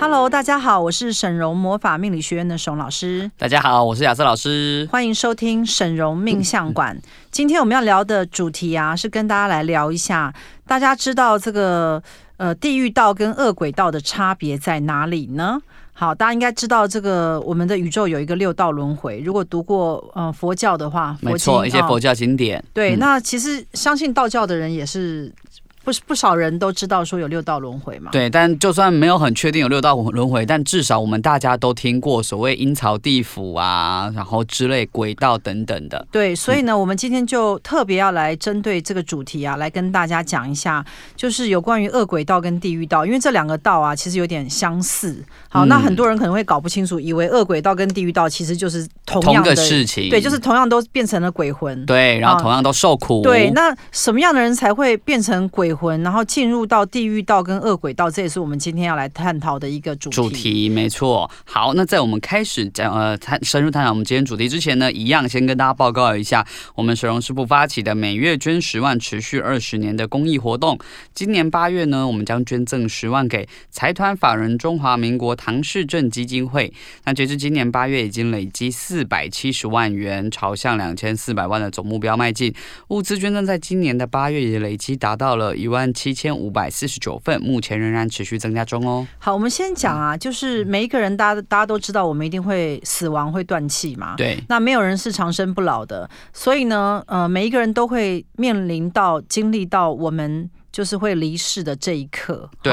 Hello，大家好，我是沈荣魔法命理学院的沈老师。大家好，我是亚瑟老师。欢迎收听沈荣命相馆。嗯、今天我们要聊的主题啊，是跟大家来聊一下，大家知道这个呃地狱道跟恶鬼道的差别在哪里呢？好，大家应该知道这个我们的宇宙有一个六道轮回。如果读过呃佛教的话，没错，一些佛教经典。对，嗯、那其实相信道教的人也是。不是不少人都知道说有六道轮回嘛？对，但就算没有很确定有六道轮回，但至少我们大家都听过所谓阴曹地府啊，然后之类鬼道等等的。对，所以呢，我们今天就特别要来针对这个主题啊，来跟大家讲一下，就是有关于恶鬼道跟地狱道，因为这两个道啊，其实有点相似。好，那很多人可能会搞不清楚，以为恶鬼道跟地狱道其实就是同样的事情，对，就是同样都变成了鬼魂，对，然后同样都受苦。对，那什么样的人才会变成鬼？鬼魂，然后进入到地狱道跟恶鬼道，这也是我们今天要来探讨的一个主题。主题没错。好，那在我们开始讲呃探深入探讨我们今天主题之前呢，一样先跟大家报告一下，我们沈嵘师傅发起的每月捐十万、持续二十年的公益活动。今年八月呢，我们将捐赠十万给财团法人中华民国唐氏症基金会。那截至今年八月，已经累积四百七十万元，朝向两千四百万的总目标迈进。物资捐赠在今年的八月也累积达到了。一万七千五百四十九份，目前仍然持续增加中哦。好，我们先讲啊，就是每一个人，大家大家都知道，我们一定会死亡，会断气嘛。对。那没有人是长生不老的，所以呢，呃，每一个人都会面临到、经历到我们。就是会离世的这一刻，对。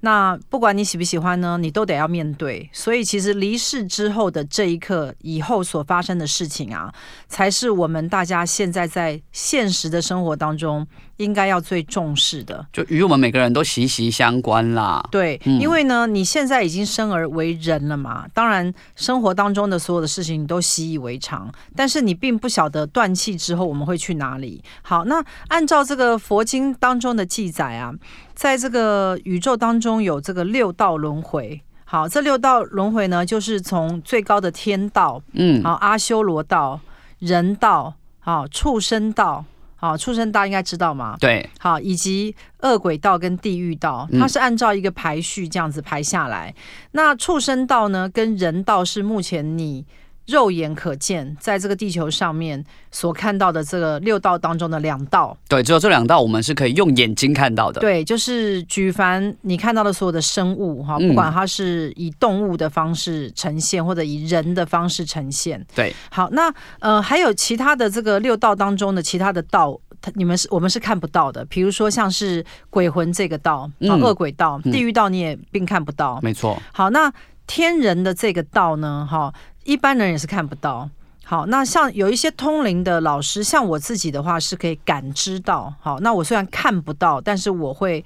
那不管你喜不喜欢呢，你都得要面对。所以其实离世之后的这一刻，以后所发生的事情啊，才是我们大家现在在现实的生活当中应该要最重视的，就与我们每个人都息息相关啦。对，嗯、因为呢，你现在已经生而为人了嘛，当然生活当中的所有的事情你都习以为常，但是你并不晓得断气之后我们会去哪里。好，那按照这个佛经当中的。记载啊，在这个宇宙当中有这个六道轮回。好，这六道轮回呢，就是从最高的天道，嗯，好，阿修罗道、人道，好，畜生道，好，畜生道应该知道吗？对，好，以及恶鬼道跟地狱道，它是按照一个排序这样子排下来。嗯、那畜生道呢，跟人道是目前你。肉眼可见，在这个地球上面所看到的这个六道当中的两道，对，只有这两道我们是可以用眼睛看到的。对，就是举凡你看到的所有的生物哈，不管它是以动物的方式呈现，或者以人的方式呈现。对，好，那呃还有其他的这个六道当中的其他的道，你们是我们是看不到的，比如说像是鬼魂这个道，啊，恶鬼道、地狱道你也并看不到。没错。好，那天人的这个道呢，哈。一般人也是看不到。好，那像有一些通灵的老师，像我自己的话是可以感知到。好，那我虽然看不到，但是我会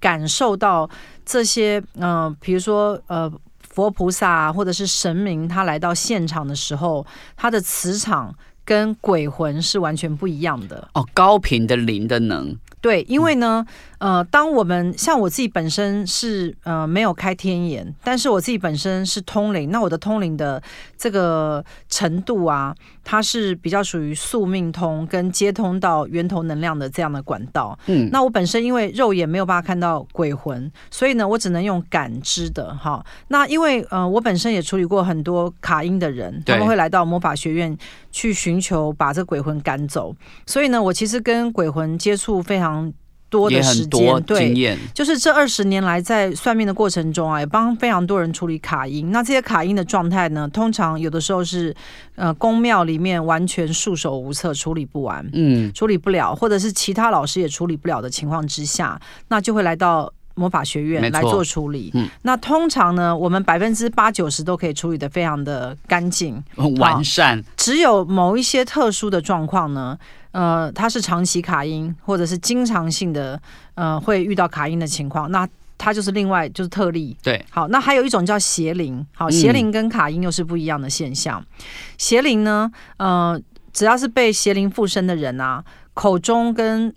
感受到这些，嗯、呃，比如说呃，佛菩萨或者是神明，他来到现场的时候，他的磁场跟鬼魂是完全不一样的。哦，高频的灵的能。对，因为呢，呃，当我们像我自己本身是呃没有开天眼，但是我自己本身是通灵，那我的通灵的这个程度啊，它是比较属于宿命通跟接通到源头能量的这样的管道。嗯，那我本身因为肉眼没有办法看到鬼魂，所以呢，我只能用感知的哈。那因为呃，我本身也处理过很多卡因的人，他们会来到魔法学院去寻求把这鬼魂赶走，所以呢，我其实跟鬼魂接触非常。多的时间，对，就是这二十年来在算命的过程中啊，也帮非常多人处理卡因。那这些卡因的状态呢，通常有的时候是呃宫庙里面完全束手无策，处理不完，嗯，处理不了，或者是其他老师也处理不了的情况之下，那就会来到魔法学院来做处理。嗯，那通常呢，我们百分之八九十都可以处理的非常的干净 完善，只有某一些特殊的状况呢。呃，它是长期卡音，或者是经常性的，呃，会遇到卡音的情况。那它就是另外就是特例。对，好，那还有一种叫邪灵，好，邪灵跟卡音又是不一样的现象。嗯、邪灵呢，呃，只要是被邪灵附身的人啊，口中跟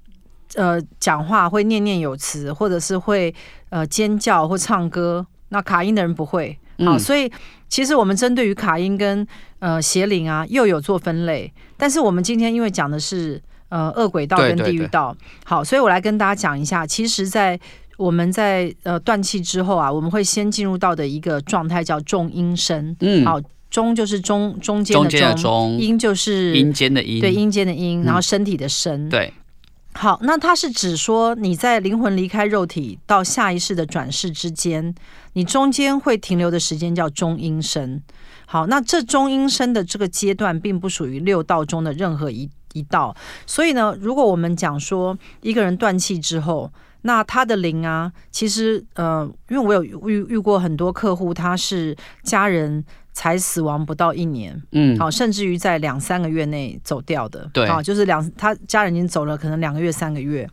呃讲话会念念有词，或者是会呃尖叫或唱歌，那卡音的人不会。好，嗯、所以其实我们针对于卡音跟呃邪灵啊，又有做分类。但是我们今天因为讲的是呃恶鬼道跟地狱道，对对对，好，所以我来跟大家讲一下。其实，在我们在呃断气之后啊，我们会先进入到的一个状态叫重阴身。嗯，好，中就是中中间的中，阴就是阴间的阴，对，阴间的阴，然后身体的身。嗯、对。好，那它是指说你在灵魂离开肉体到下一世的转世之间，你中间会停留的时间叫中阴身。好，那这中阴身的这个阶段并不属于六道中的任何一一道，所以呢，如果我们讲说一个人断气之后，那他的灵啊，其实呃，因为我有遇遇过很多客户，他是家人。才死亡不到一年，嗯，好，甚至于在两三个月内走掉的，对，好，就是两他家人已经走了，可能两个月、三个月。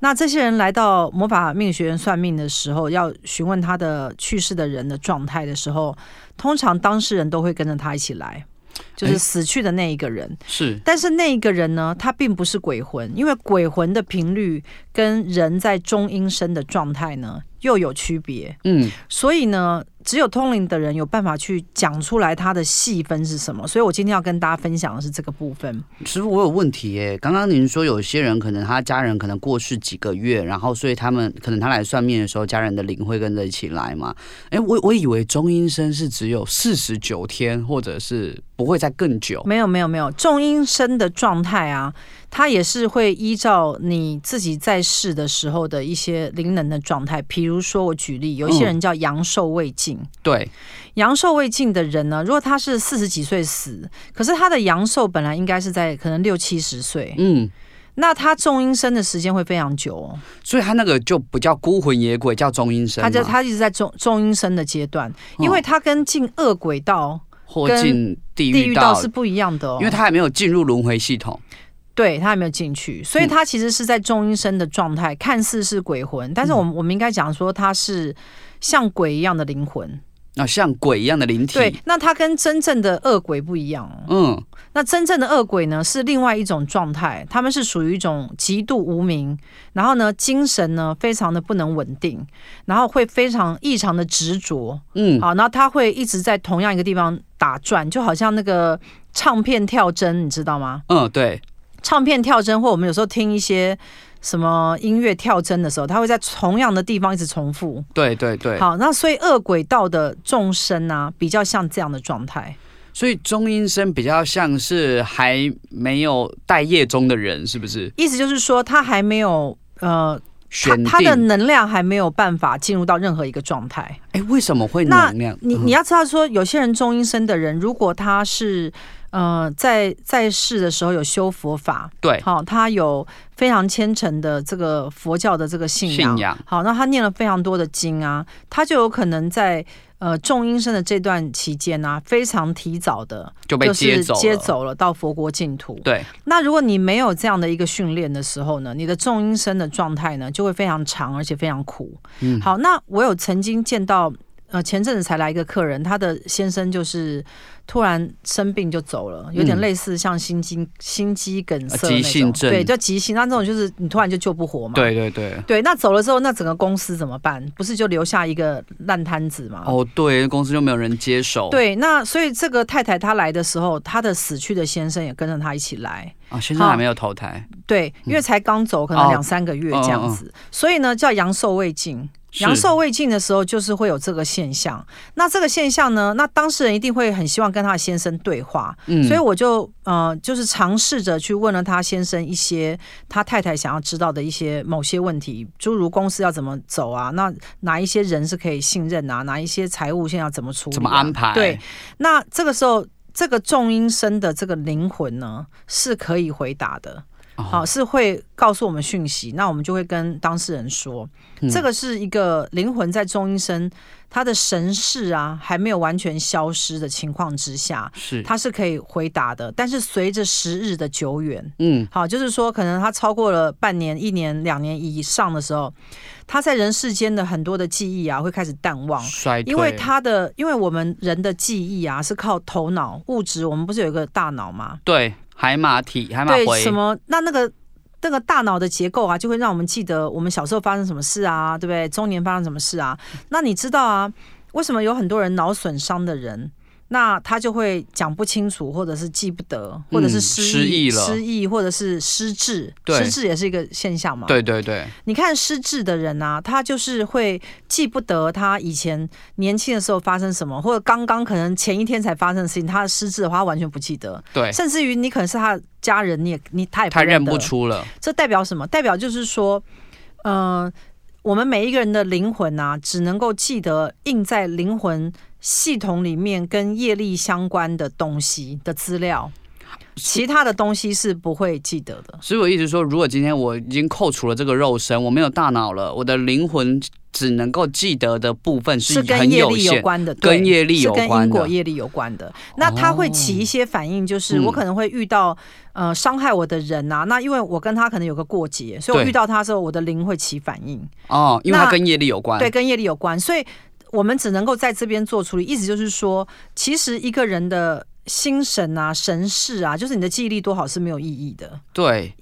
那这些人来到魔法命学院算命的时候，要询问他的去世的人的状态的时候，通常当事人都会跟着他一起来，就是死去的那一个人是，但是那一个人呢，他并不是鬼魂，因为鬼魂的频率跟人在中阴身的状态呢又有区别，嗯，所以呢。只有通灵的人有办法去讲出来他的细分是什么，所以我今天要跟大家分享的是这个部分。师傅，我有问题耶。刚刚您说有些人可能他家人可能过世几个月，然后所以他们可能他来算命的时候，家人的灵会跟着一起来嘛？哎，我我以为中阴身是只有四十九天，或者是不会再更久。没有没有没有，重阴身的状态啊。它也是会依照你自己在世的时候的一些灵能的状态，比如说我举例，有一些人叫阳寿未尽，嗯、对，阳寿未尽的人呢，如果他是四十几岁死，可是他的阳寿本来应该是在可能六七十岁，嗯，那他中阴身的时间会非常久哦，所以他那个就不叫孤魂野鬼，叫中阴身，他就他一直在中中阴身的阶段，因为他跟进恶鬼道或进地狱道是不一样的，哦，因为他还没有进入轮回系统。对，他还没有进去，所以他其实是在中阴身的状态，嗯、看似是鬼魂，但是我们我们应该讲说他是像鬼一样的灵魂啊，像鬼一样的灵体。对，那它跟真正的恶鬼不一样。嗯，那真正的恶鬼呢是另外一种状态，他们是属于一种极度无名，然后呢精神呢非常的不能稳定，然后会非常异常的执着。嗯，好，然后他会一直在同样一个地方打转，就好像那个唱片跳针，你知道吗？嗯，对。唱片跳针，或我们有时候听一些什么音乐跳针的时候，它会在同样的地方一直重复。对对对。好，那所以恶鬼道的众生啊，比较像这样的状态。所以中阴身比较像是还没有待业中的人，是不是？意思就是说，他还没有呃，他他的能量还没有办法进入到任何一个状态。哎，为什么会能量？你你要知道说，有些人中阴身的人，如果他是。呃，在在世的时候有修佛法，对，好，他有非常虔诚的这个佛教的这个信仰，信仰好，那他念了非常多的经啊，他就有可能在呃众阴身的这段期间呢、啊，非常提早的就被接走了，接走了到佛国净土。对，那如果你没有这样的一个训练的时候呢，你的众阴身的状态呢就会非常长，而且非常苦。嗯，好，那我有曾经见到。呃，前阵子才来一个客人，他的先生就是突然生病就走了，有点类似像心肌心肌梗塞那种，对，叫急性。那这种就是你突然就救不活嘛。对对对。对，那走了之后，那整个公司怎么办？不是就留下一个烂摊子吗？哦，对，公司就没有人接手。对，那所以这个太太她来的时候，她的死去的先生也跟着她一起来。啊、哦，先生还没有投胎。对，因为才刚走，可能两三个月这样子，哦、所以呢，叫阳寿未尽。阳寿未尽的时候，就是会有这个现象。那这个现象呢，那当事人一定会很希望跟他的先生对话。嗯，所以我就呃，就是尝试着去问了他先生一些他太太想要知道的一些某些问题，诸如公司要怎么走啊，那哪一些人是可以信任啊，哪一些财务现在要怎么处理，怎么安排？对，那这个时候这个重音声的这个灵魂呢，是可以回答的。好、哦、是会告诉我们讯息，那我们就会跟当事人说，嗯、这个是一个灵魂在中医生，他的神识啊还没有完全消失的情况之下，是。他是可以回答的。但是随着时日的久远，嗯，好，就是说可能他超过了半年、一年、两年以上的时候，他在人世间的很多的记忆啊会开始淡忘，因为他的，因为我们人的记忆啊是靠头脑物质，我们不是有一个大脑吗？对。海马体，海马回对什么？那那个那个大脑的结构啊，就会让我们记得我们小时候发生什么事啊，对不对？中年发生什么事啊？那你知道啊？为什么有很多人脑损伤的人？那他就会讲不清楚，或者是记不得，或者是失忆、嗯、失忆了，失忆或者是失智，失智也是一个现象嘛。对对对，你看失智的人啊，他就是会记不得他以前年轻的时候发生什么，或者刚刚可能前一天才发生的事情，他失智的话他完全不记得。对，甚至于你可能是他的家人，你也你他也不他认不出了。这代表什么？代表就是说，嗯、呃，我们每一个人的灵魂啊，只能够记得印在灵魂。系统里面跟业力相关的东西的资料，其他的东西是不会记得的。所以我一直说，如果今天我已经扣除了这个肉身，我没有大脑了，我的灵魂只能够记得的部分是跟业力有关的，跟业力有关的，跟因果业力有关的。那它会起一些反应，就是我可能会遇到呃伤害我的人啊，那因为我跟他可能有个过节，所以我遇到他的时候，我的灵会起反应。哦，因为它跟业力有关，对，跟业力有关，所以。我们只能够在这边做处理，意思就是说，其实一个人的心神啊、神事啊，就是你的记忆力多好是没有意义的。对，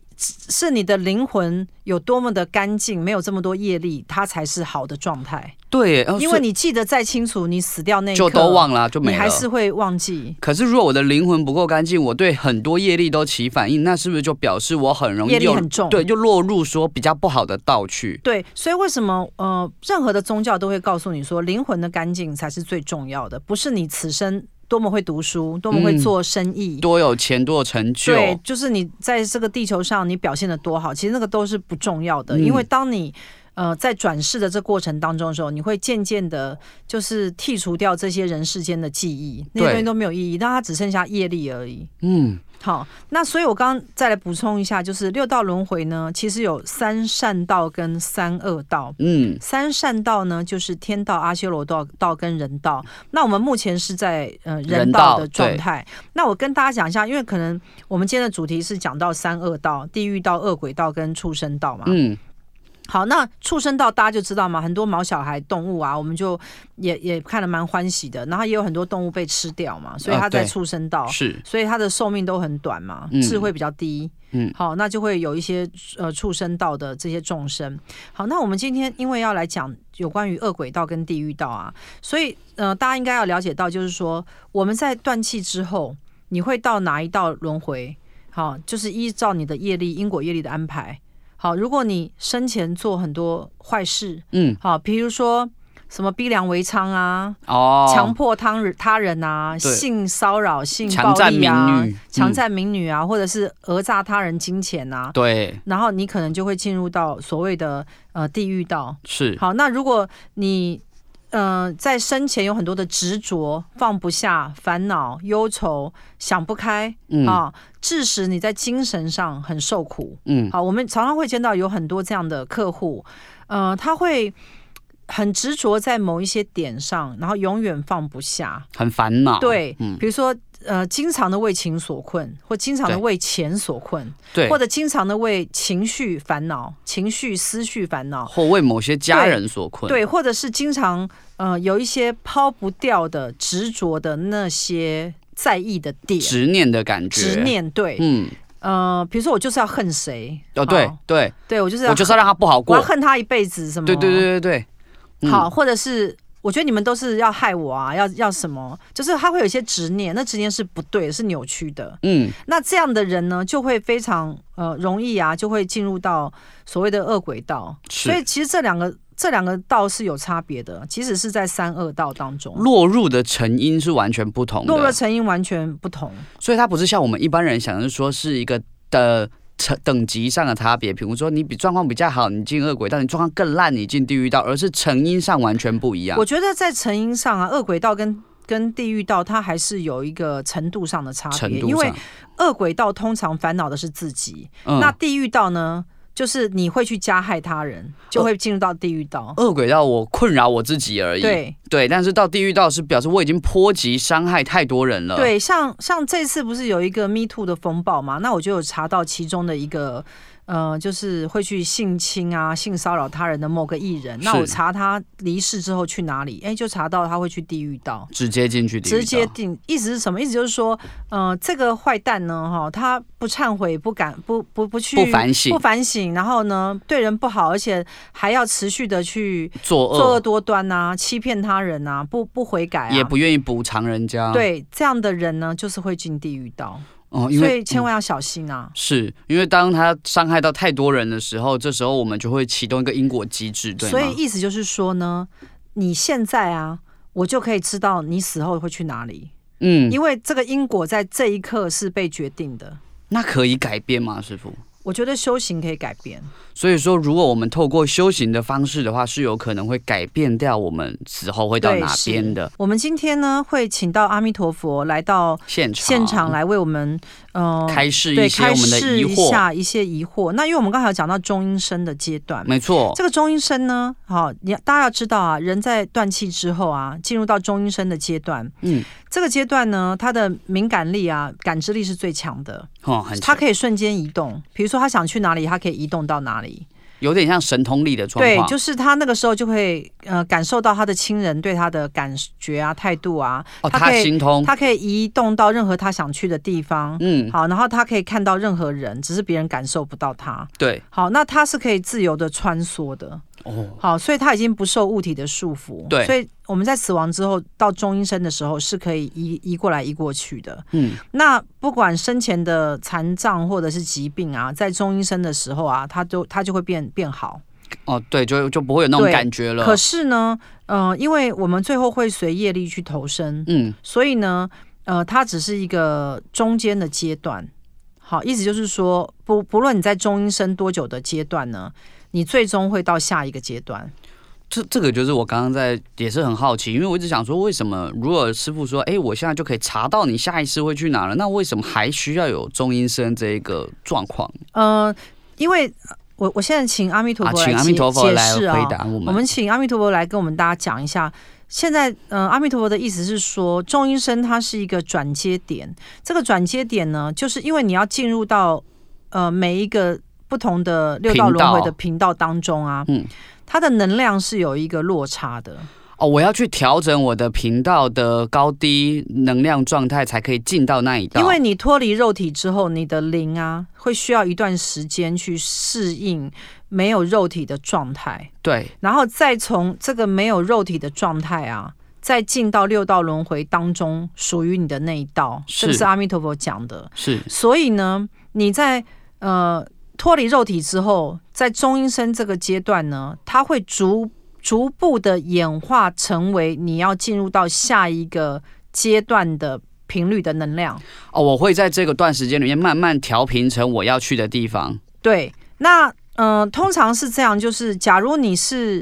是你的灵魂有多么的干净，没有这么多业力，它才是好的状态。对，因为你记得再清楚，你死掉那一刻就都忘了，就没了，你还是会忘记。可是如果我的灵魂不够干净，我对很多业力都起反应，那是不是就表示我很容易业力很重？对，就落入说比较不好的道去。对，所以为什么呃，任何的宗教都会告诉你说，灵魂的干净才是最重要的，不是你此生多么会读书，多么会做生意，嗯、多有钱，多有成就。对，就是你在这个地球上你表现的多好，其实那个都是不重要的，嗯、因为当你。呃，在转世的这过程当中的时候，你会渐渐的，就是剔除掉这些人世间的记忆，那些东西都没有意义，但它只剩下业力而已。嗯，好，那所以我刚刚再来补充一下，就是六道轮回呢，其实有三善道跟三恶道。嗯，三善道呢，就是天道、阿修罗道、道跟人道。那我们目前是在呃人道的状态。那我跟大家讲一下，因为可能我们今天的主题是讲到三恶道：地狱道、恶鬼道跟畜生道嘛。嗯。好，那畜生道大家就知道嘛，很多毛小孩动物啊，我们就也也看得蛮欢喜的。然后也有很多动物被吃掉嘛，所以它在畜生道，啊、是，所以它的寿命都很短嘛，智慧比较低。嗯，好，那就会有一些呃畜生道的这些众生。好，那我们今天因为要来讲有关于恶鬼道跟地狱道啊，所以呃大家应该要了解到，就是说我们在断气之后，你会到哪一道轮回？好，就是依照你的业力、因果业力的安排。好，如果你生前做很多坏事，嗯，好，比如说什么逼良为娼啊，哦，强迫他人他人啊，性骚扰、性暴力啊，强占民女啊，或者是讹诈他人金钱啊，对，然后你可能就会进入到所谓的呃地狱道。是，好，那如果你呃在生前有很多的执着、放不下、烦恼、忧愁、想不开，嗯。啊。致使你在精神上很受苦，嗯，好，我们常常会见到有很多这样的客户，呃，他会很执着在某一些点上，然后永远放不下，很烦恼，对，嗯，比如说呃，经常的为情所困，或经常的为钱所困，对，或者经常的为情绪烦恼、情绪思绪烦恼，或为某些家人所困，对，对，或者是经常呃有一些抛不掉的执着的那些。在意的点，执念的感觉，执念对，嗯，呃，比如说我就是要恨谁，哦，对对。对，我就是要，我就是要让他不好过，我要恨他一辈子，什么？对对对对对，嗯、好，或者是我觉得你们都是要害我啊，要要什么？就是他会有一些执念，那执念是不对，是扭曲的，嗯，那这样的人呢，就会非常呃容易啊，就会进入到所谓的恶鬼道，所以其实这两个。这两个道是有差别的，即使是在三恶道当中，落入的成因是完全不同的，落入的成因完全不同，所以它不是像我们一般人想的说是一个的层等级上的差别，比如说你比状况比较好，你进恶鬼道；你状况更烂，你进地狱道，而是成因上完全不一样。我觉得在成因上啊，恶鬼道跟跟地狱道，它还是有一个程度上的差别。因为恶鬼道通常烦恼的是自己，嗯、那地狱道呢？就是你会去加害他人，就会进入到地狱道。恶鬼道我困扰我自己而已。对对，但是到地狱道是表示我已经波及伤害太多人了。对，像像这次不是有一个 Me Too 的风暴嘛？那我就有查到其中的一个。呃，就是会去性侵啊、性骚扰他人的某个艺人，那我查他离世之后去哪里？哎，就查到他会去地狱道，直接进去地狱道。直接进，意思是什么？意思就是说，呃，这个坏蛋呢，哈，他不忏悔、不敢、不不不去不反省、不反省，然后呢，对人不好，而且还要持续的去作恶、作恶多端啊，欺骗他人啊，不不悔改、啊，也不愿意补偿人家。对，这样的人呢，就是会进地狱道。哦，因为所以千万要小心啊！嗯、是因为当他伤害到太多人的时候，这时候我们就会启动一个因果机制，对吗？所以意思就是说呢，你现在啊，我就可以知道你死后会去哪里。嗯，因为这个因果在这一刻是被决定的。那可以改变吗，师父？我觉得修行可以改变，所以说，如果我们透过修行的方式的话，是有可能会改变掉我们死后会到哪边的。我们今天呢，会请到阿弥陀佛来到现场，现场来为我们呃开示一些我们的疑惑，一下一些疑惑。那因为我们刚才有讲到中阴身的阶段，没错，这个中阴身呢，好，你大家要知道啊，人在断气之后啊，进入到中阴身的阶段，嗯。这个阶段呢，他的敏感力啊，感知力是最强的。哦，很。他可以瞬间移动，比如说他想去哪里，他可以移动到哪里，有点像神通力的状况。对，就是他那个时候就会呃感受到他的亲人对他的感觉啊、态度啊。哦，他心通，他可以移动到任何他想去的地方。嗯，好，然后他可以看到任何人，只是别人感受不到他。对，好，那他是可以自由的穿梭的。哦，好，所以他已经不受物体的束缚，对，所以我们在死亡之后到中阴身的时候是可以移移过来移过去的，嗯，那不管生前的残障或者是疾病啊，在中阴身的时候啊，他都他就会变变好，哦，对，就就不会有那种感觉了。可是呢，呃，因为我们最后会随业力去投生，嗯，所以呢，呃，它只是一个中间的阶段，好，意思就是说，不不论你在中阴身多久的阶段呢。你最终会到下一个阶段，这这个就是我刚刚在也是很好奇，因为我一直想说，为什么如果师傅说，哎，我现在就可以查到你下一次会去哪了，那为什么还需要有中阴身这一个状况？呃，因为我我现在请阿弥陀佛来、啊、请阿弥陀佛来回答我们，我们请阿弥陀佛来跟我们大家讲一下，现在呃，阿弥陀佛的意思是说，中阴身它是一个转接点，这个转接点呢，就是因为你要进入到呃每一个。不同的六道轮回的频道当中啊，嗯，它的能量是有一个落差的哦。我要去调整我的频道的高低能量状态，才可以进到那一道。因为你脱离肉体之后，你的灵啊，会需要一段时间去适应没有肉体的状态。对，然后再从这个没有肉体的状态啊，再进到六道轮回当中属于你的那一道。是，这个是阿弥陀佛讲的。是，所以呢，你在呃。脱离肉体之后，在中阴身这个阶段呢，它会逐逐步的演化成为你要进入到下一个阶段的频率的能量。哦，我会在这个段时间里面慢慢调频成我要去的地方。对，那嗯、呃，通常是这样，就是假如你是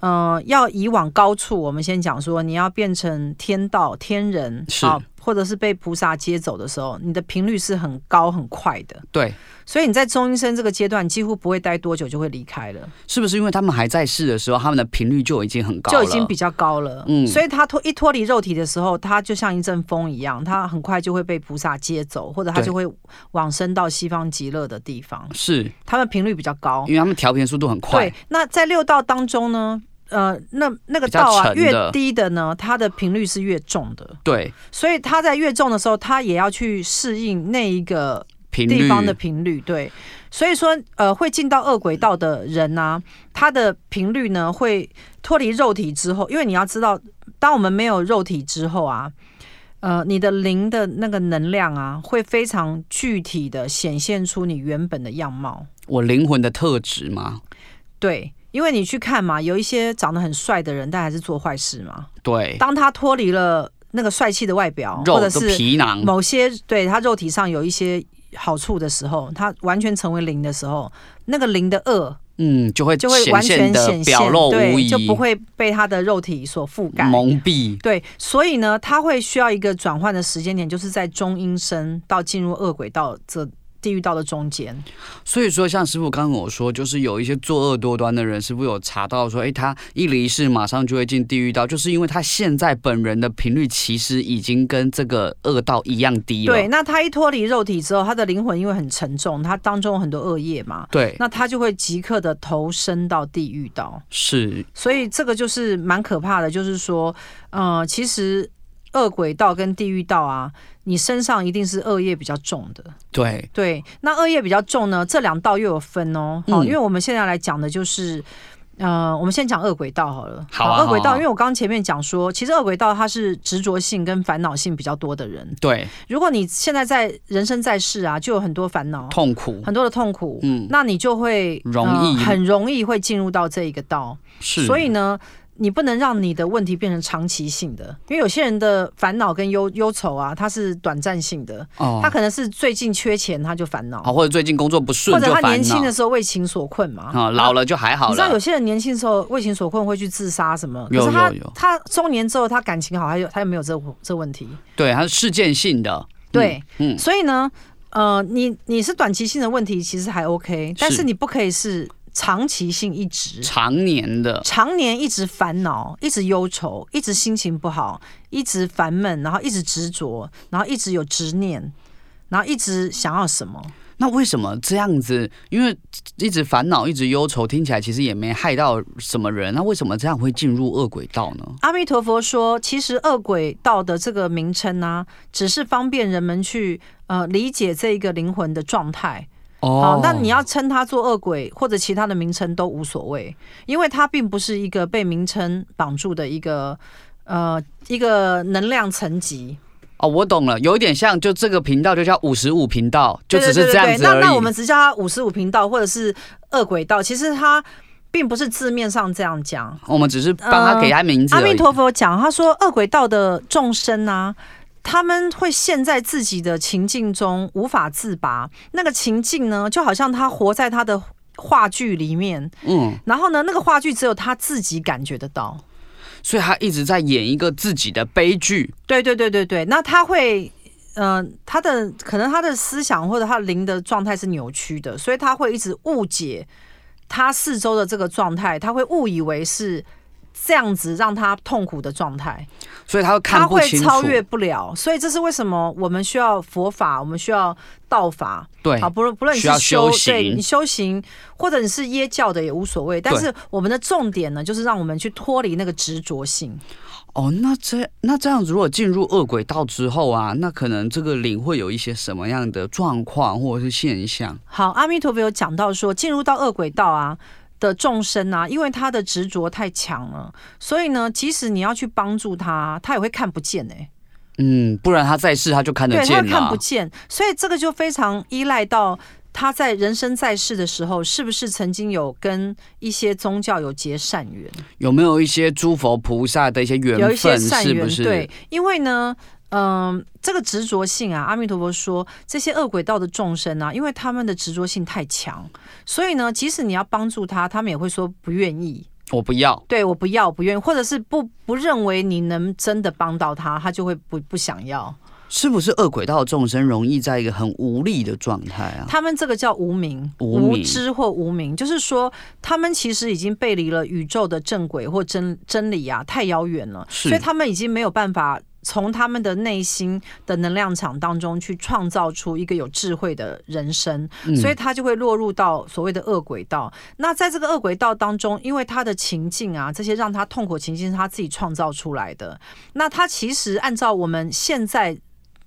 嗯、呃、要以往高处，我们先讲说你要变成天道天人是。或者是被菩萨接走的时候，你的频率是很高很快的。对，所以你在中阴身这个阶段，几乎不会待多久就会离开了。是不是因为他们还在世的时候，他们的频率就已经很高了，就已经比较高了？嗯，所以他脱一脱离肉体的时候，他就像一阵风一样，他很快就会被菩萨接走，或者他就会往生到西方极乐的地方。是，他们频率比较高，因为他们调频速度很快。对，那在六道当中呢？呃，那那个道啊，越低的呢，它的频率是越重的。对，所以它在越重的时候，它也要去适应那一个地方的频率。对，所以说，呃，会进到恶轨道的人呢、啊，他的频率呢会脱离肉体之后，因为你要知道，当我们没有肉体之后啊，呃，你的灵的那个能量啊，会非常具体的显现出你原本的样貌。我灵魂的特质吗？对。因为你去看嘛，有一些长得很帅的人，但还是做坏事嘛。对，当他脱离了那个帅气的外表，肉或者是皮囊，某些对他肉体上有一些好处的时候，他完全成为灵的时候，那个灵的恶嗯，就会就会完全显现，表露无遗，就不会被他的肉体所覆盖蒙蔽。对，所以呢，他会需要一个转换的时间点，就是在中阴身到进入恶鬼道这。地狱道的中间，所以说，像师傅刚刚跟我说，就是有一些作恶多端的人，师傅有查到说，哎，他一离世马上就会进地狱道，就是因为他现在本人的频率其实已经跟这个恶道一样低了。对，那他一脱离肉体之后，他的灵魂因为很沉重，他当中有很多恶业嘛，对，那他就会即刻的投身到地狱道。是，所以这个就是蛮可怕的，就是说，呃，其实。恶鬼道跟地狱道啊，你身上一定是恶业比较重的。对对，那恶业比较重呢，这两道又有分哦。好、嗯，因为我们现在来讲的就是，呃，我们先讲恶鬼道好了。好、啊，恶鬼道，啊、因为我刚刚前面讲说，其实恶鬼道它是执着性跟烦恼性比较多的人。对，如果你现在在人生在世啊，就有很多烦恼、痛苦，很多的痛苦，嗯，那你就会容易、呃、很容易会进入到这一个道。是，所以呢。你不能让你的问题变成长期性的，因为有些人的烦恼跟忧忧愁啊，它是短暂性的。哦，他可能是最近缺钱，他就烦恼；或者最近工作不顺，或者他年轻的时候为情所困嘛。啊，老了就还好了。你知道有些人年轻的时候为情所困会去自杀什么？可是他他中年之后他感情好，他有他又没有这这问题。对，他是事件性的。对，嗯，所以呢，呃，你你是短期性的问题，其实还 OK，但是你不可以是。长期性一直，常年的，常年一直烦恼，一直忧愁，一直心情不好，一直烦闷，然后一直执着，然后一直有执念，然后一直想要什么？那为什么这样子？因为一直烦恼，一直忧愁，听起来其实也没害到什么人。那为什么这样会进入恶鬼道呢？阿弥陀佛说，其实恶鬼道的这个名称呢、啊，只是方便人们去呃理解这一个灵魂的状态。哦，那你要称他做恶鬼或者其他的名称都无所谓，因为它并不是一个被名称绑住的一个呃一个能量层级。哦，我懂了，有一点像，就这个频道就叫五十五频道，就只是这样子而那那我们只叫它五十五频道或者是恶鬼道，其实它并不是字面上这样讲。我们只是帮他给他名字。呃，阿弥陀佛讲，他说恶鬼道的众生啊。他们会陷在自己的情境中无法自拔，那个情境呢，就好像他活在他的话剧里面，嗯，然后呢，那个话剧只有他自己感觉得到，所以他一直在演一个自己的悲剧。对对对对对，那他会，嗯、呃，他的可能他的思想或者他的灵的状态是扭曲的，所以他会一直误解他四周的这个状态，他会误以为是。这样子让他痛苦的状态，所以他会看不清楚，他会超越不了。所以这是为什么我们需要佛法，我们需要道法。对，好，不论不论你是修，对你修行，或者你是耶教的也无所谓。但是我们的重点呢，就是让我们去脱离那个执着性。哦，那这那这样子，如果进入恶鬼道之后啊，那可能这个灵会有一些什么样的状况或者是现象？好，阿弥陀佛有讲到说，进入到恶鬼道啊。的众生啊，因为他的执着太强了，所以呢，即使你要去帮助他，他也会看不见哎、欸。嗯，不然他在世他就看得见了。对，他看不见，所以这个就非常依赖到他在人生在世的时候，是不是曾经有跟一些宗教有结善缘？有没有一些诸佛菩萨的一些缘分？有一些善缘，是不是？对，因为呢。嗯，这个执着性啊，阿弥陀佛说，这些恶鬼道的众生啊，因为他们的执着性太强，所以呢，即使你要帮助他，他们也会说不愿意。我不要，对，我不要，不愿意，或者是不不认为你能真的帮到他，他就会不不想要。是不是恶鬼道众生容易在一个很无力的状态啊？他们这个叫无名、无知或无名，就是说他们其实已经背离了宇宙的正轨或真真理啊，太遥远了，所以他们已经没有办法。从他们的内心的能量场当中去创造出一个有智慧的人生，所以他就会落入到所谓的恶鬼道。那在这个恶鬼道当中，因为他的情境啊，这些让他痛苦情境是他自己创造出来的。那他其实按照我们现在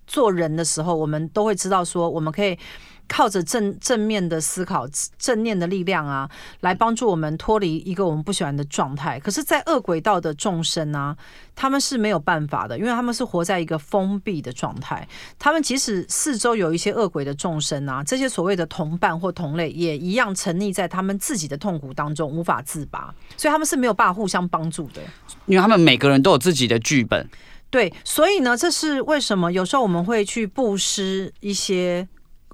做人的时候，我们都会知道说，我们可以。靠着正正面的思考、正念的力量啊，来帮助我们脱离一个我们不喜欢的状态。可是，在恶鬼道的众生啊，他们是没有办法的，因为他们是活在一个封闭的状态。他们即使四周有一些恶鬼的众生啊，这些所谓的同伴或同类，也一样沉溺在他们自己的痛苦当中，无法自拔。所以，他们是没有办法互相帮助的，因为他们每个人都有自己的剧本。对，所以呢，这是为什么有时候我们会去布施一些。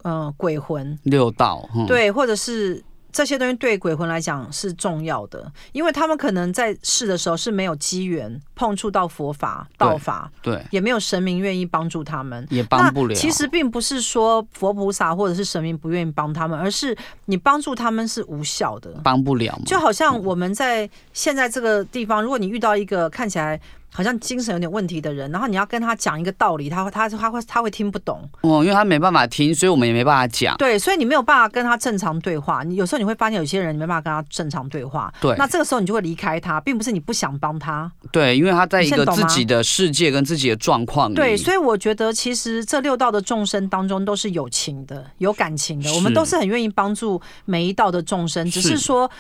嗯、呃，鬼魂六道，嗯、对，或者是这些东西对鬼魂来讲是重要的，因为他们可能在世的时候是没有机缘碰触到佛法、道法，对，对，也没有神明愿意帮助他们，也帮不了。其实并不是说佛菩萨或者是神明不愿意帮他们，而是你帮助他们是无效的，帮不了。就好像我们在现在这个地方，如果你遇到一个看起来。好像精神有点问题的人，然后你要跟他讲一个道理，他会他他会他会听不懂哦，因为他没办法听，所以我们也没办法讲。对，所以你没有办法跟他正常对话。你有时候你会发现有些人你没办法跟他正常对话。对，那这个时候你就会离开他，并不是你不想帮他。对，因为他在一个自己的世界跟自己的状况里。对，所以我觉得其实这六道的众生当中都是有情的、有感情的，我们都是很愿意帮助每一道的众生，只是说。嗯、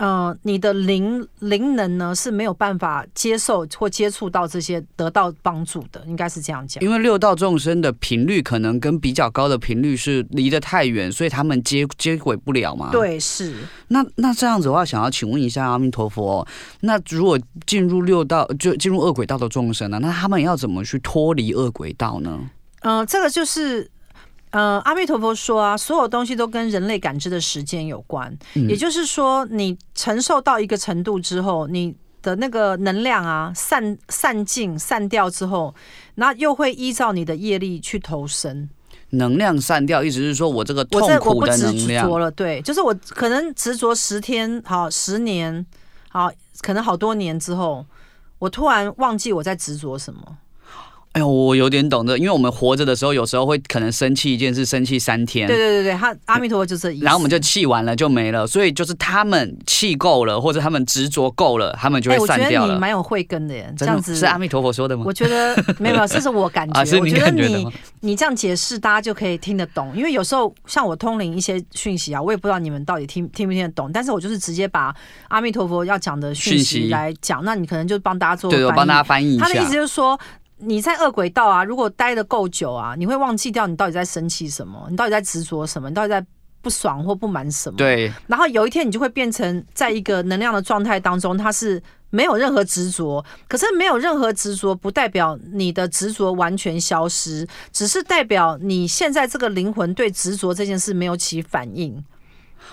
呃，你的灵灵能呢是没有办法接受或接触到这些得到帮助的，应该是这样讲。因为六道众生的频率可能跟比较高的频率是离得太远，所以他们接接轨不了嘛。对，是。那那这样子的话，想要请问一下阿弥陀佛，那如果进入六道就进入恶鬼道的众生呢，那他们要怎么去脱离恶鬼道呢？嗯、呃，这个就是。呃，阿弥陀佛说啊，所有东西都跟人类感知的时间有关。嗯。也就是说，你承受到一个程度之后，你的那个能量啊散散尽散掉之后，那又会依照你的业力去投生。能量散掉，意思是说我这个痛苦的能量。我不执着了，对，就是我可能执着十天，好，十年，好，可能好多年之后，我突然忘记我在执着什么。哎呦，我有点懂得，因为我们活着的时候，有时候会可能生气一件事，生气三天。对对对对，他阿弥陀佛就这意思。然后我们就气完了就没了，所以就是他们气够了，或者他们执着够了，他们就会散掉了。我觉得你蛮有慧根的耶，这样子是阿弥陀佛说的吗？我觉得没有没有，这是我感觉。啊、是你感觉？我觉得你你这样解释，大家就可以听得懂。因为有时候像我通灵一些讯息啊，我也不知道你们到底听听不听得懂，但是我就是直接把阿弥陀佛要讲的讯息来讲，那你可能就帮大家做。对，我帮大家翻译一下。他的意思就是说。你在恶轨道啊，如果待的够久啊，你会忘记掉你到底在生气什么，你到底在执着什么，你到底在不爽或不满什么。对。然后有一天你就会变成在一个能量的状态当中，它是没有任何执着。可是没有任何执着，不代表你的执着完全消失，只是代表你现在这个灵魂对执着这件事没有起反应。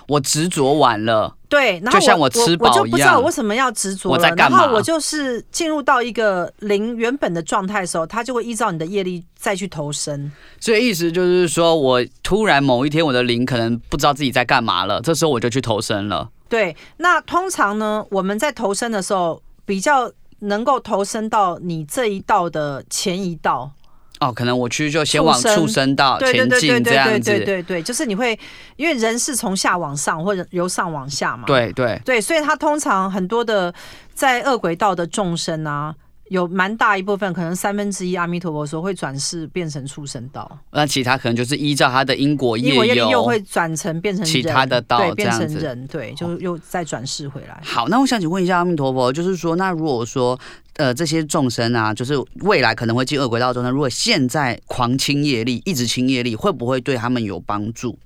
我执着完了，对，然后我就像我吃饱一样，我就不知道我为什么要执着了。我在干嘛？然后我就是进入到一个灵原本的状态的时候，它就会依照你的业力再去投生。所以意思就是说，我突然某一天我的灵可能不知道自己在干嘛了，这时候我就去投生了。对，那通常呢，我们在投生的时候，比较能够投生到你这一道的前一道。哦，可能我去就先往畜生。道前进这样子，对对对就是你会，因为人是从下往上或者由上往下嘛，对对。对，所以他通常很多的在恶鬼道的众生啊。有蛮大一部分，可能三分之一，阿弥陀佛说会转世变成畜生道，那其他可能就是依照他的因果业力又会转成变成其他的道，对，变成人，对，就又再转世回来。好，那我想请问一下阿弥陀佛，就是说，那如果说呃这些众生啊，就是未来可能会进恶鬼道中呢，如果现在狂清业力，一直清业力，会不会对他们有帮助？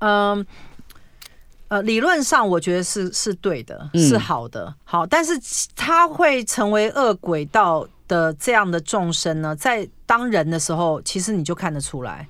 嗯。呃，理论上我觉得是是对的，是好的，好，但是他会成为恶鬼道的这样的众生呢，在当人的时候，其实你就看得出来。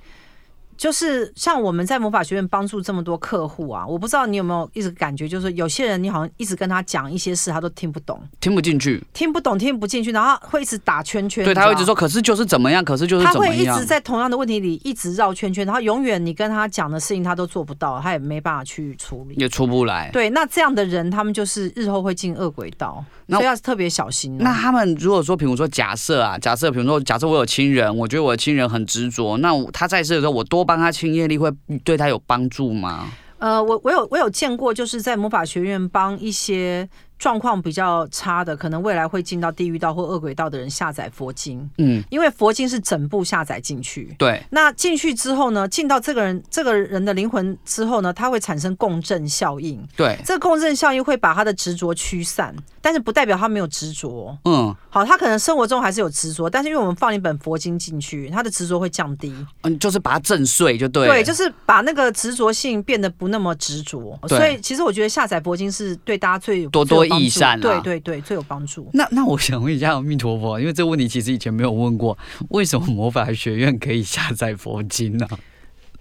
就是像我们在魔法学院帮助这么多客户啊，我不知道你有没有一直感觉，就是有些人你好像一直跟他讲一些事，他都听不懂，听不进去，听不懂，听不进去，然后会一直打圈圈。对，他会一直说，可是就是怎么样，可是就是怎么样。他会一直在同样的问题里一直绕圈圈，然后永远你跟他讲的事情他都做不到，他也没办法去处理，也出不来。对，那这样的人，他们就是日后会进恶轨道，所以要特别小心。那他们如果说，比如说假设啊，假设比如说假设我有亲人，我觉得我的亲人很执着，那他在世的时候，我多帮他清业力会。对他有帮助吗？呃，我我有我有见过，就是在魔法学院帮一些。状况比较差的，可能未来会进到地狱道或恶鬼道的人下载佛经，嗯，因为佛经是整部下载进去，对。那进去之后呢，进到这个人这个人的灵魂之后呢，它会产生共振效应，对。这个共振效应会把他的执着驱散，但是不代表他没有执着，嗯。好，他可能生活中还是有执着，但是因为我们放一本佛经进去，他的执着会降低，嗯，就是把它震碎就对，对，就是把那个执着性变得不那么执着。所以其实我觉得下载佛经是对大家最多多益善，啊，对对对，最有帮助。那那我想问一下阿弥陀佛，因为这个问题其实以前没有问过，为什么魔法学院可以下载佛经呢？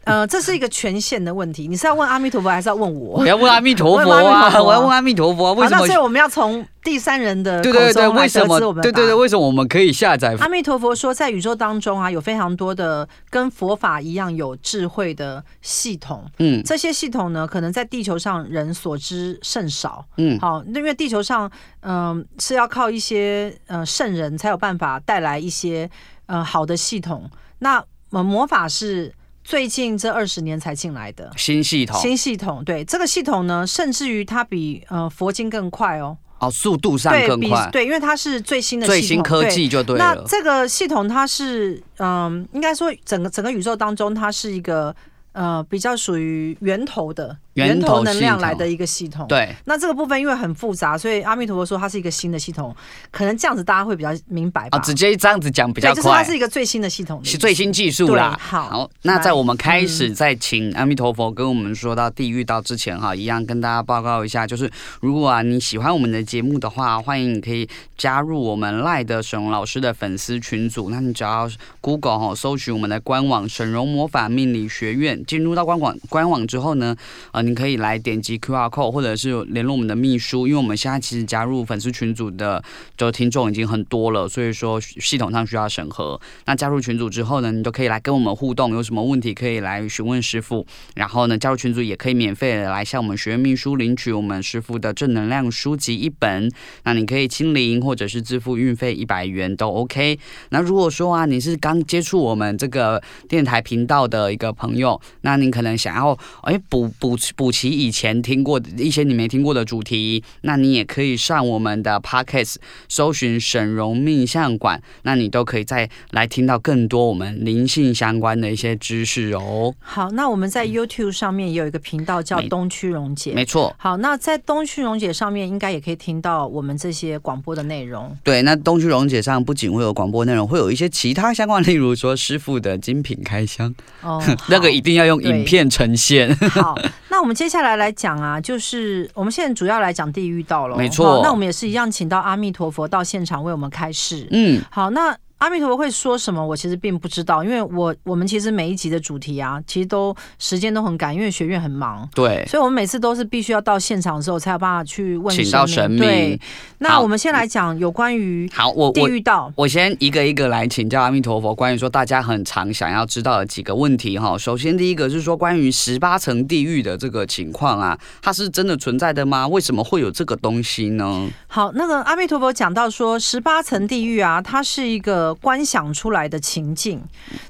呃，这是一个权限的问题。你是要问阿弥陀佛，还是要问我？你要问阿弥陀佛啊！我要问阿弥陀佛，为什么？所以我们要从第三人的对对对，为什么？对对对，为什么我们可以下载？阿弥陀佛说，在宇宙当中啊，有非常多的跟佛法一样有智慧的系统。嗯，这些系统呢，可能在地球上人所知甚少。嗯，好，因为地球上嗯、呃、是要靠一些呃圣人才有办法带来一些呃好的系统。那呃魔法是。最近这二十年才进来的。新系统，新系统，对。这个系统呢，甚至于它比呃佛经更快哦，哦，速度上更快，对，对，因为它是最新的系统，最新科技就对了。那这个系统它是嗯、呃，应该说整个整个宇宙当中，它是一个呃比较属于源头的。源头能量来的一个系统，对。那这个部分因为很复杂，所以阿弥陀佛说它是一个新的系统，可能这样子大家会比较明白吧。啊，直接这样子讲比较快。就是它是一个最新的系统，是最新技术啦。好，好，那在我们开始在请阿弥陀佛跟我们说到地狱道之前哈，一样跟大家报告一下，就是如果啊你喜欢我们的节目的话，欢迎你可以加入我们赖的沈荣老师的粉丝群组。那你只要 Google 哈搜寻我们的官网沈荣魔法命理学院，进入到官网官网之后呢，呃，你可以来点击。QR code，或者是联络我们的秘书，因为我们现在其实加入粉丝群组的就听众已经很多了，所以说系统上需要审核。那加入群组之后呢，你都可以来跟我们互动，有什么问题可以来询问师傅。然后呢，加入群组也可以免费的来向我们学院秘书领取我们师傅的正能量书籍一本。那你可以亲临或者是自付运费一百元都 OK。那如果说啊，你是刚接触我们这个电台频道的一个朋友，那你可能想要哎补补补齐以前。听过一些你没听过的主题，那你也可以上我们的 Podcast 搜寻沈荣命相馆，那你都可以再来听到更多我们灵性相关的一些知识哦。好，那我们在 YouTube 上面也有一个频道叫东区荣姐，没错。好，那在东区荣姐上面应该也可以听到我们这些广播的内容。对，那东区荣姐上不仅会有广播内容，会有一些其他相关，例如说师傅的精品开箱，哦，那个一定要用影片呈现。好，那我们接下来来讲。讲啊，就是我们现在主要来讲地狱道了，没错。那我们也是一样，请到阿弥陀佛到现场为我们开示。嗯，好，那。阿弥陀佛会说什么？我其实并不知道，因为我我们其实每一集的主题啊，其实都时间都很赶，因为学院很忙。对，所以我们每次都是必须要到现场的时候才有办法去问请到神明。对，那我们先来讲有关于好，我地狱道我，我先一个一个来请教阿弥陀佛，关于说大家很常想要知道的几个问题哈。首先第一个是说关于十八层地狱的这个情况啊，它是真的存在的吗？为什么会有这个东西呢？好，那个阿弥陀佛讲到说十八层地狱啊，它是一个观想出。出来的情境，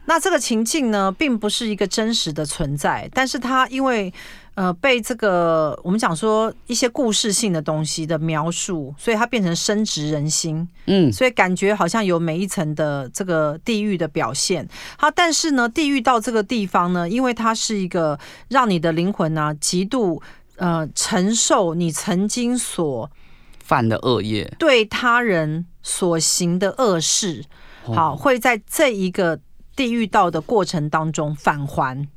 那这个情境呢，并不是一个真实的存在，但是它因为呃被这个我们讲说一些故事性的东西的描述，所以它变成深植人心，嗯，所以感觉好像有每一层的这个地狱的表现。好，但是呢，地狱到这个地方呢，因为它是一个让你的灵魂呢极度呃承受你曾经所犯的恶业，对他人所行的恶事。好，会在这一个地狱道的过程当中返还，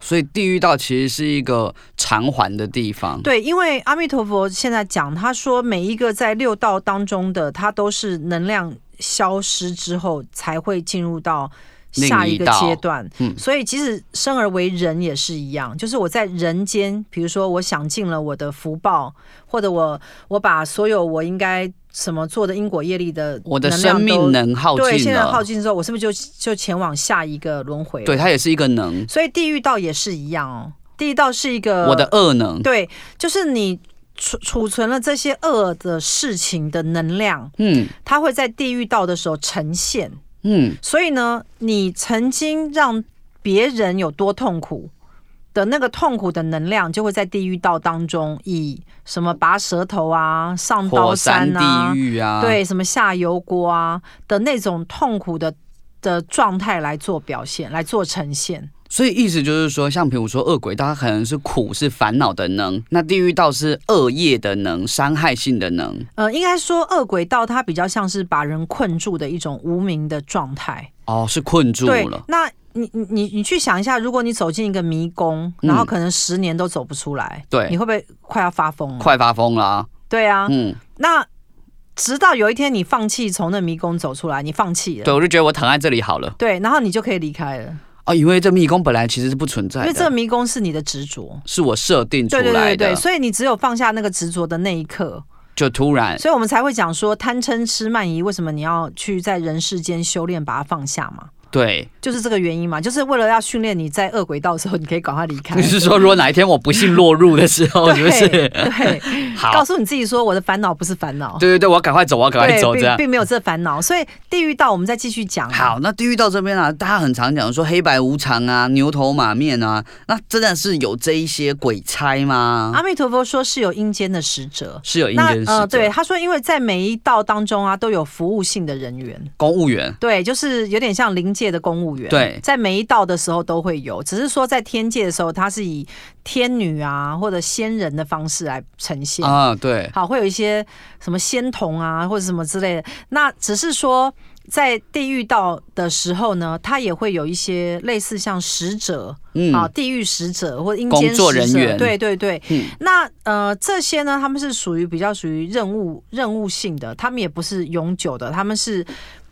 所以地狱道其实是一个偿还的地方。对，因为阿弥陀佛现在讲，他说每一个在六道当中的，他都是能量消失之后才会进入到。下一个阶段，嗯，所以即使生而为人也是一样，就是我在人间，比如说我享尽了我的福报，或者我我把所有我应该什么做的因果业力的，我的生命能耗尽了，对，现在耗尽之后，我是不是就就前往下一个轮回？对，它也是一个能，所以地狱道也是一样哦。地狱道是一个我的恶能，对，就是你储储存了这些恶的事情的能量，嗯，它会在地狱道的时候呈现。嗯，所以呢，你曾经让别人有多痛苦的那个痛苦的能量，就会在地狱道当中以什么拔舌头啊、上刀山啊、地狱啊，对，什么下油锅啊的那种痛苦的的状态来做表现，来做呈现。所以意思就是说，像比如说恶鬼道，它可能是苦，是烦恼的能；那地狱道是恶业的能，伤害性的能。呃，应该说恶鬼道它比较像是把人困住的一种无名的状态。哦，是困住了。对，那你你你你去想一下，如果你走进一个迷宫，然后可能十年都走不出来，对、嗯，你会不会快要发疯了？快发疯了啊！对啊，嗯，那直到有一天你放弃从那迷宫走出来，你放弃了，对，我就觉得我躺在这里好了。对，然后你就可以离开了。哦，因为这迷宫本来其实是不存在的，因为这迷宫是你的执着，是我设定出来的，对对对对，所以你只有放下那个执着的那一刻，就突然，所以我们才会讲说贪嗔痴慢疑，为什么你要去在人世间修炼，把它放下嘛？对，就是这个原因嘛，就是为了要训练你在恶鬼道的时候，你可以赶快离开。你是说，如果哪一天我不幸落入的时候，是不是？对，好，告诉你自己说，我的烦恼不是烦恼。对对对，我要赶快走，我要赶快走，这样并并没有这烦恼。所以地狱道，我们再继续讲。好，那地狱道这边啊，大家很常讲说黑白无常啊，牛头马面啊，那真的是有这一些鬼差吗？阿弥陀佛说是有阴间的使者，是有阴间使者。呃，对，他说，因为在每一道当中啊，都有服务性的人员，公务员。对，就是有点像灵界的公务员。对。在每一道的时候都会有，只是说在天界的时候，它是以天女啊或者仙人的方式来呈现啊。对，好，会有一些什么仙童啊或者什么之类的。那只是说在地狱道的时候呢，他也会有一些类似像使者，嗯，啊，地狱使者或者阴间使者。对对对。嗯、那呃，这些呢，他们是属于比较属于任务任务性的，他们也不是永久的，他们是。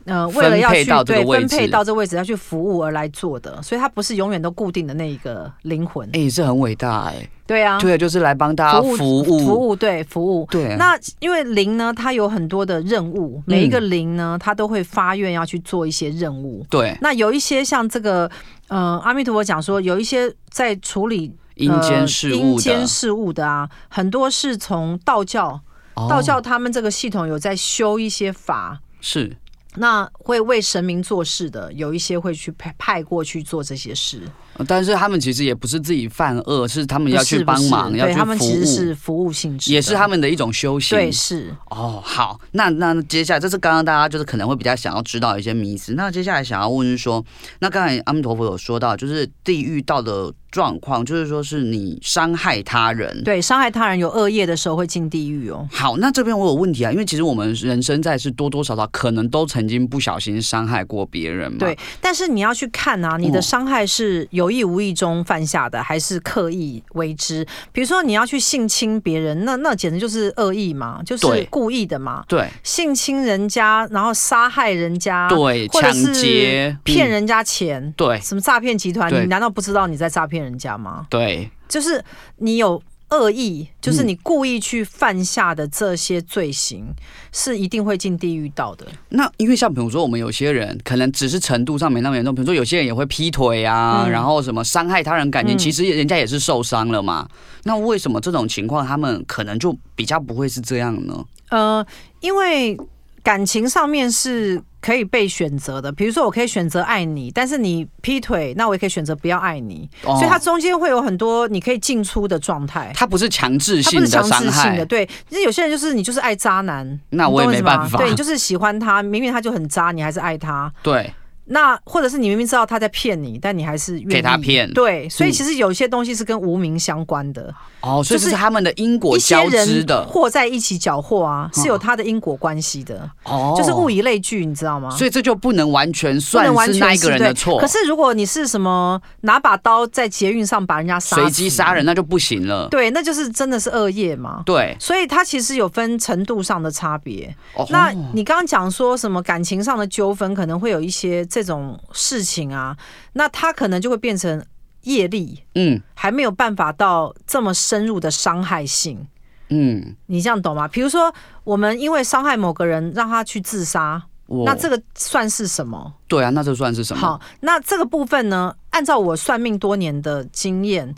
呃，为了要去对分配到这个位置，要去服务而来做的，所以它不是永远都固定的那一个灵魂。哎、欸，是很伟大哎、欸。对啊，对，就是来帮大家服务服务，服务对服务。对，那因为灵呢，它有很多的任务，每一个灵呢，它都会发愿要去做一些任务。对，那有一些像这个，呃，阿弥陀佛讲说，有一些在处理阴间事务阴间事务的啊，很多是从道教，道教他们这个系统有在修一些法是。那会为神明做事的，有一些会去派派过去做这些事。但是他们其实也不是自己犯恶，是他们要去帮忙，要去服务。他们其实是服务性质，也是他们的一种修行。对，是。哦，好，那那接下来这是刚刚大家就是可能会比较想要知道一些迷思。那接下来想要问是说，那刚才阿弥陀佛有说到，就是地狱道的状况，就是说是你伤害他人，对，伤害他人有恶业的时候会进地狱哦。好，那这边我有问题啊，因为其实我们人生在世多多少少可能都曾经不小心伤害过别人嘛。对，但是你要去看啊，你的伤害是有。有意无意中犯下的，还是刻意为之？比如说，你要去性侵别人，那那简直就是恶意嘛，就是故意的嘛。对，性侵人家，然后杀害人家，对，或者是骗人家钱，嗯、对，什么诈骗集团？你难道不知道你在诈骗人家吗？对，就是你有。恶意就是你故意去犯下的这些罪行，嗯、是一定会进地狱道的。那因为像比如说，我们有些人可能只是程度上没那么严重，比如说有些人也会劈腿啊，嗯、然后什么伤害他人感情，嗯、其实人家也是受伤了嘛。那为什么这种情况他们可能就比较不会是这样呢？呃，因为感情上面是。可以被选择的，比如说我可以选择爱你，但是你劈腿，那我也可以选择不要爱你。哦、所以它中间会有很多你可以进出的状态。它不是强制性的伤害，它不是强制性的。对，其实有些人就是你就是爱渣男，那我也没办法。对，你就是喜欢他，明明他就很渣，你还是爱他。对。那或者是你明明知道他在骗你，但你还是愿意给他骗。对，所以其实有些东西是跟无名相关的。哦，所以是他们的因果交织的，祸在一起搅和啊，是有他的因果关系的。哦，就是物以类聚，你知道吗？所以这就不能完全算是那一个人的错。可是如果你是什么拿把刀在捷运上把人家杀，随机杀人，那就不行了。对，那就是真的是恶业嘛。对，所以它其实有分程度上的差别。哦，那你刚刚讲说什么感情上的纠纷，可能会有一些这种事。情啊，那他可能就会变成业力，嗯，还没有办法到这么深入的伤害性，嗯，你这样懂吗？比如说，我们因为伤害某个人，让他去自杀，哦、那这个算是什么？对啊，那这算是什么？好，那这个部分呢？按照我算命多年的经验，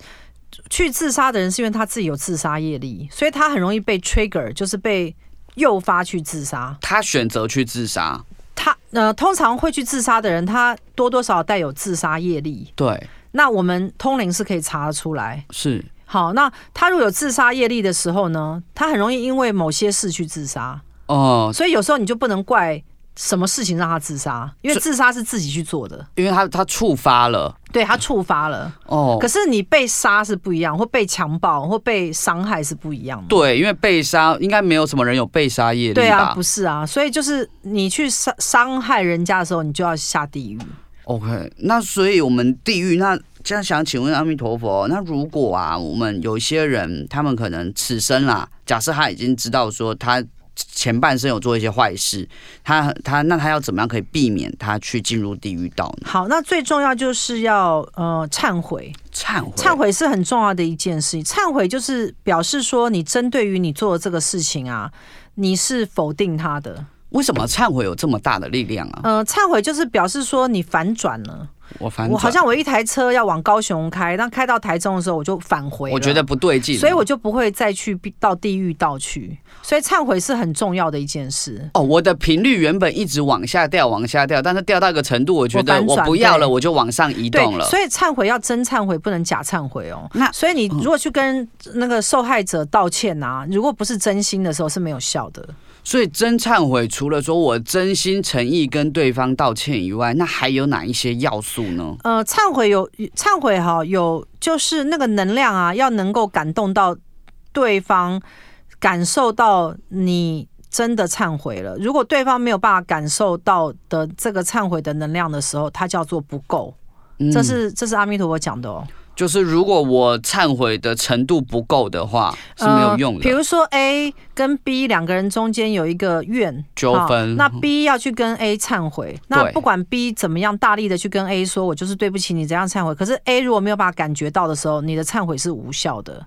去自杀的人是因为他自己有自杀业力，所以他很容易被 trigger，就是被诱发去自杀。他选择去自杀。他呃，通常会去自杀的人，他多多少少带有自杀业力。对，那我们通灵是可以查得出来。是，好，那他如果有自杀业力的时候呢，他很容易因为某些事去自杀。哦，所以有时候你就不能怪。什么事情让他自杀？因为自杀是自己去做的，因为他他触发了，对他触发了哦。可是你被杀是不一样，或被强暴或被伤害是不一样的。对，因为被杀应该没有什么人有被杀业力吧？对啊，不是啊，所以就是你去伤伤害人家的时候，你就要下地狱。OK，那所以我们地狱那这样想请问阿弥陀佛，那如果啊，我们有一些人，他们可能此生啦，假设他已经知道说他。前半生有做一些坏事，他他那他要怎么样可以避免他去进入地狱道呢？好，那最重要就是要呃忏悔，忏悔，忏悔是很重要的一件事情。忏悔就是表示说，你针对于你做的这个事情啊，你是否定他的。为什么忏悔有这么大的力量啊？呃，忏悔就是表示说你反转了。我反我好像我一台车要往高雄开，但开到台中的时候我就返回，我觉得不对劲，所以我就不会再去到地狱道去。所以忏悔是很重要的一件事。哦，我的频率原本一直往下掉，往下掉，但是掉到一个程度，我觉得我不要了，我就往上移动了。所以忏悔要真忏悔，不能假忏悔哦。那所以你如果去跟那个受害者道歉啊，如果不是真心的时候是没有效的。所以真忏悔，除了说我真心诚意跟对方道歉以外，那还有哪一些要素呢？呃，忏悔有忏悔哈，有就是那个能量啊，要能够感动到对方，感受到你真的忏悔了。如果对方没有办法感受到的这个忏悔的能量的时候，它叫做不够。这是这是阿弥陀佛讲的哦。就是如果我忏悔的程度不够的话，是没有用的。比如说 A 跟 B 两个人中间有一个怨纠纷，那 B 要去跟 A 忏悔，那不管 B 怎么样大力的去跟 A 说，我就是对不起你，怎样忏悔。可是 A 如果没有办法感觉到的时候，你的忏悔是无效的。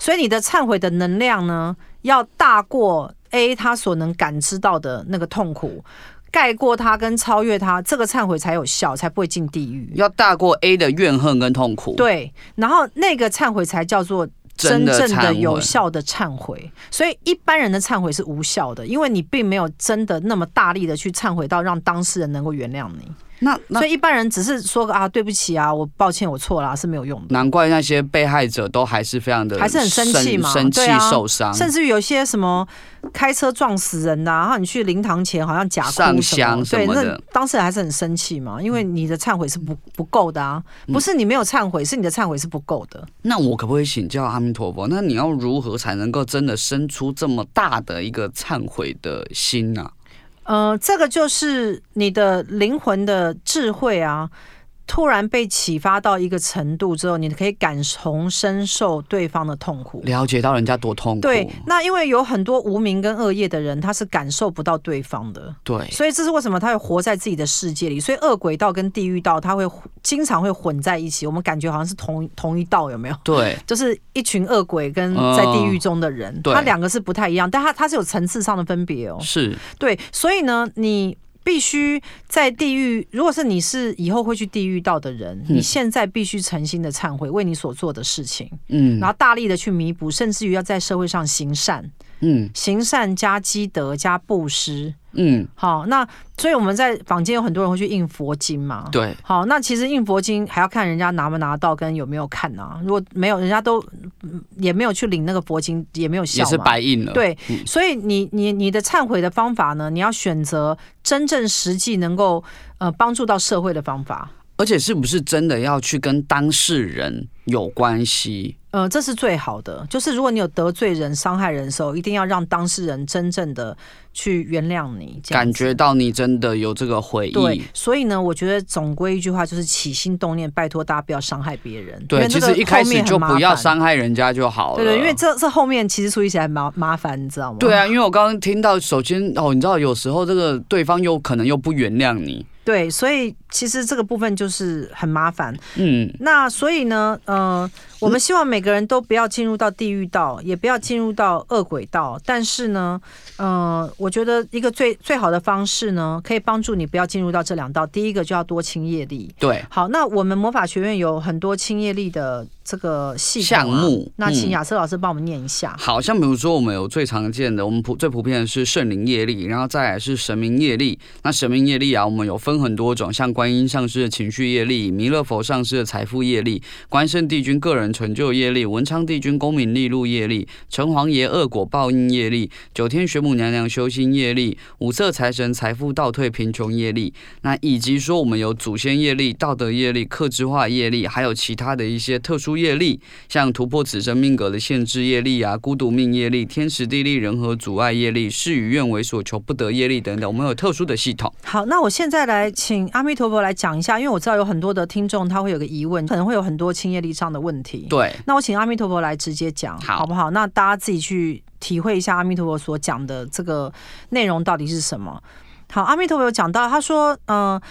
所以你的忏悔的能量呢，要大过 A 他所能感知到的那个痛苦。盖过他跟超越他，这个忏悔才有效，才不会进地狱。要大过 A 的怨恨跟痛苦。对，然后那个忏悔才叫做真正的有效的忏悔。所以一般人的忏悔是无效的，因为你并没有真的那么大力的去忏悔到让当事人能够原谅你。那，那所以一般人只是说个啊，对不起啊，我抱歉，我错了啊，是没有用的。难怪那些被害者都还是非常的还是很生气嘛，生气受伤，甚至于有些什么开车撞死人的，然后你去灵堂前好像假哭上香什么，对，那当事人还是很生气嘛，因为你的忏悔是不不够的啊，不是你没有忏悔，是你的忏悔是不够的。那我可不可以请教阿弥陀佛？那你要如何才能够真的生出这么大的一个忏悔的心呢？呃，这个就是你的灵魂的智慧啊。突然被启发到一个程度之后，你可以感同身受对方的痛苦，了解到人家多痛苦。对，那因为有很多无名跟恶业的人，他是感受不到对方的。对，所以这是为什么他会活在自己的世界里。所以恶鬼道跟地狱道，他会经常会混在一起。我们感觉好像是同同一道，有没有？对，就是一群恶鬼跟在地狱中的人，他两个是不太一样，但他他是有层次上的分别哦。是对，所以呢，你。必须在地狱，如果是你是以后会去地狱道的人，嗯、你现在必须诚心的忏悔，为你所做的事情，嗯，然后大力的去弥补，甚至于要在社会上行善，嗯，行善加积德加布施。嗯，好，那所以我们在坊间有很多人会去印佛经嘛，对，好，那其实印佛经还要看人家拿不拿到跟有没有看啊，如果没有，人家都也没有去领那个佛经，也没有效，也是白印了。对，所以你你你的忏悔的方法呢，你要选择真正实际能够呃帮助到社会的方法，而且是不是真的要去跟当事人有关系？呃，这是最好的，就是如果你有得罪人、伤害人的时候，一定要让当事人真正的去原谅你，感觉到你真的有这个悔意。对，所以呢，我觉得总归一句话就是起心动念，拜托大家不要伤害别人。对，其实一开始就不要伤害人家就好了。对对，因为这这后面其实处理起来麻麻烦，你知道吗？对啊，因为我刚刚听到，首先哦，你知道有时候这个对方又可能又不原谅你。对，所以其实这个部分就是很麻烦。嗯，那所以呢，呃，我们希望每个人都不要进入到地狱道，也不要进入到恶鬼道。但是呢，呃，我觉得一个最最好的方式呢，可以帮助你不要进入到这两道。第一个就要多清业力。对，好，那我们魔法学院有很多清业力的。这个系统、啊、项目，那请亚瑟老师帮我们念一下。嗯、好像比如说，我们有最常见的，我们普最普遍的是圣灵业力，然后再来是神明业力。那神明业力啊，我们有分很多种，像观音上师的情绪业力，弥勒佛上师的财富业力，关圣帝君个人成就业力，文昌帝君功名利禄业力，城隍爷恶果报应业力，九天玄母娘娘修心业力，五色财神财富倒退贫穷业力。那以及说，我们有祖先业力、道德业力、克制化业力，还有其他的一些特殊。业力，像突破此生命格的限制业力啊，孤独命业力，天时地利人和阻碍业力，事与愿违所求不得业力等等，我们有特殊的系统。好，那我现在来请阿弥陀佛来讲一下，因为我知道有很多的听众他会有个疑问，可能会有很多清业力上的问题。题。对，那我请阿弥陀佛来直接讲，好，好不好？那大家自己去体会一下阿弥陀佛所讲的这个内容到底是什么。好，阿弥陀佛有讲到，他说，嗯、呃，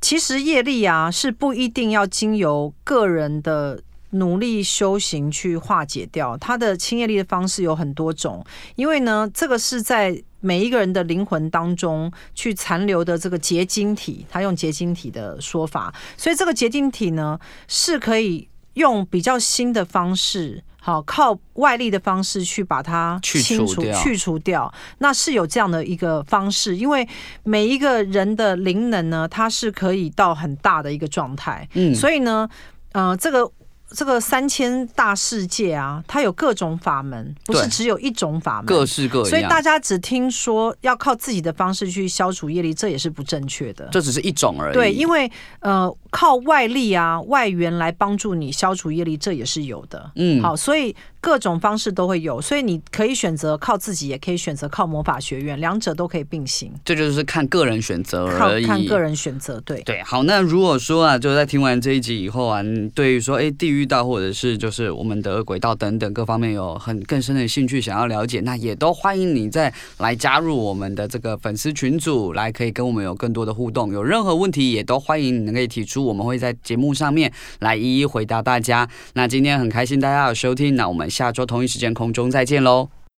其实业力啊是不一定要经由个人的努力修行去化解掉，他的清业力的方式有很多种，因为呢，这个是在。每一个人的灵魂当中去残留的这个结晶体，他用结晶体的说法，所以这个结晶体呢是可以用比较新的方式，好靠外力的方式去把它清除去除，掉。那是有这样的一个方式，因为每一个人的灵能呢，它是可以到很大的一个状态。嗯，所以呢，呃，这个。这个三千大世界啊，它有各种法门，不是只有一种法门，各式各样。所以大家只听说要靠自己的方式去消除业力，这也是不正确的。这只是一种而已。对，因为呃，靠外力啊、外援来帮助你消除业力，这也是有的。嗯，好，所以。各种方式都会有，所以你可以选择靠自己，也可以选择靠魔法学院，两者都可以并行。这就是看个人选择而已。看个人选择，对对。好，那如果说啊，就在听完这一集以后啊，对于说哎，地狱道或者是就是我们的轨道等等各方面有很更深的兴趣想要了解，那也都欢迎你再来加入我们的这个粉丝群组，来可以跟我们有更多的互动。有任何问题也都欢迎你可以提出，我们会在节目上面来一一回答大家。那今天很开心大家有收听，那我们。下周同一时间空中再见喽。